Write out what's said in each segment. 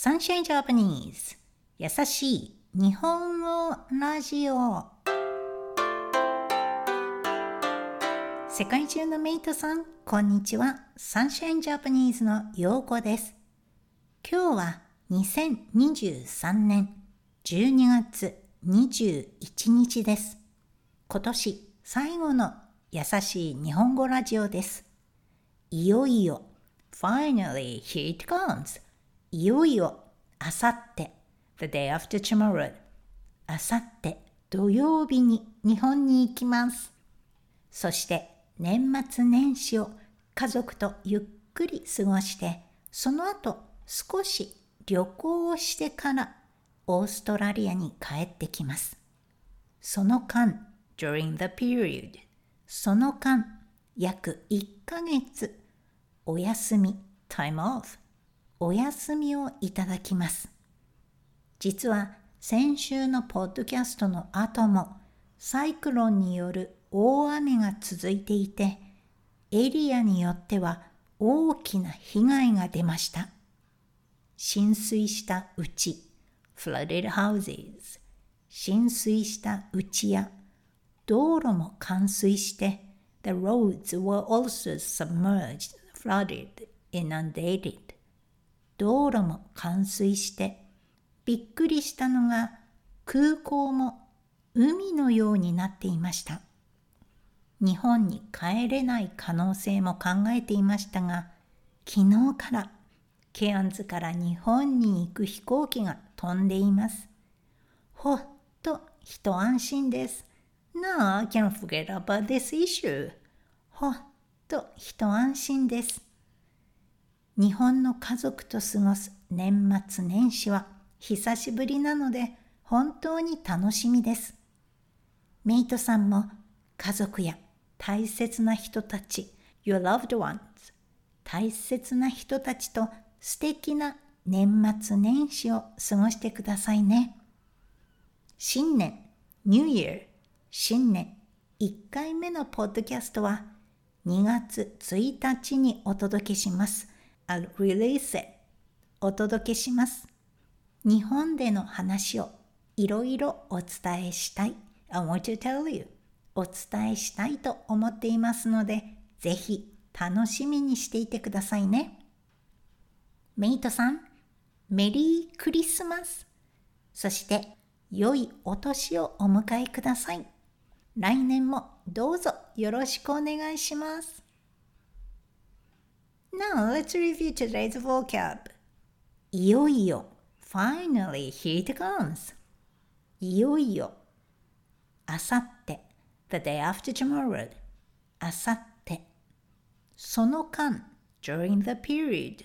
Sunshine Japanese 優しい日本語ラジオ世界中のメイトさん、こんにちは。Sunshine Japanese のようこです。今日は2023年12月21日です。今年最後の優しい日本語ラジオです。いよいよ Finally, here it comes. いよいよ、あさって、the day after tomorrow。あさって土曜日に日本に行きます。そして年末年始を家族とゆっくり過ごして、その後少し旅行をしてからオーストラリアに帰ってきます。その間、during the period、その間、約1ヶ月、お休み、time off、お休みをいただきます。実は先週のポッドキャストの後もサイクロンによる大雨が続いていてエリアによっては大きな被害が出ました。浸水した家 flooded houses 浸水した家や道路も冠水して the roads were also submerged, flooded, inundated 道路も冠水してびっくりしたのが空港も海のようになっていました。日本に帰れない可能性も考えていましたが昨日からケアンズから日本に行く飛行機が飛んでいます。ほっと一安心です。Now I can forget about this issue. ほっと一安心です。日本の家族と過ごす年末年始は久しぶりなので本当に楽しみです。メイトさんも家族や大切な人たち、your loved ones、大切な人たちと素敵な年末年始を過ごしてくださいね。新年、New Year、新年1回目のポッドキャストは2月1日にお届けします。I'll release it お届けします。日本での話をいろいろお伝えしたい。I want to tell you お伝えしたいと思っていますので、ぜひ楽しみにしていてくださいね。メイトさん、メリークリスマス。そして、良いお年をお迎えください。来年もどうぞよろしくお願いします。Now let's review today's vocab. いよいよ finally here it comes. いよいよあさって the day after tomorrow あさってその間 during the period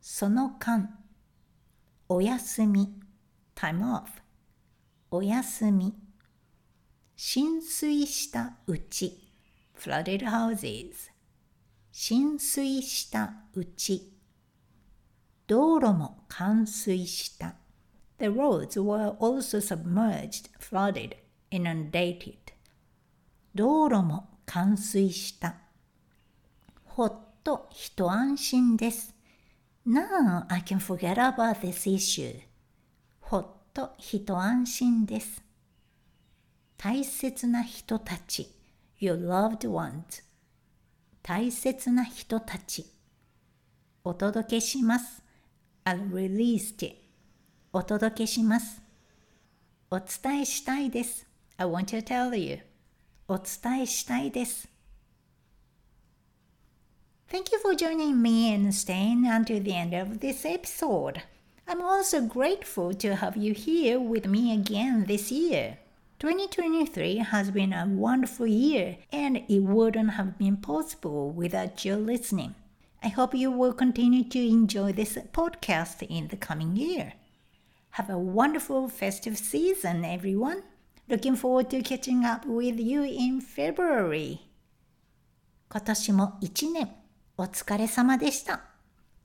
その間お休み time off お休み浸水したうち flooded houses 浸水したうち道路も冠水した The roads were also submerged, flooded, inundated 道路も冠水したほっと一安心です Now I can forget about this issue ほっと一安心です大切な人たち Your loved ones 大切な人たちお届けします I'll release it お届けしますお伝えしたいです I want to tell you お伝えしたいです Thank you for joining me and staying until the end of this episode. I'm also grateful to have you here with me again this year. 2023 has been a wonderful year and it wouldn't have been possible without your listening. I hope you will continue to enjoy this podcast in the coming year. Have a wonderful festive season, everyone. Looking forward to catching up with you in February. 今年も一年お疲れ様でした。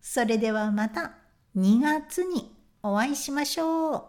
それではまた2月にお会いしましょう。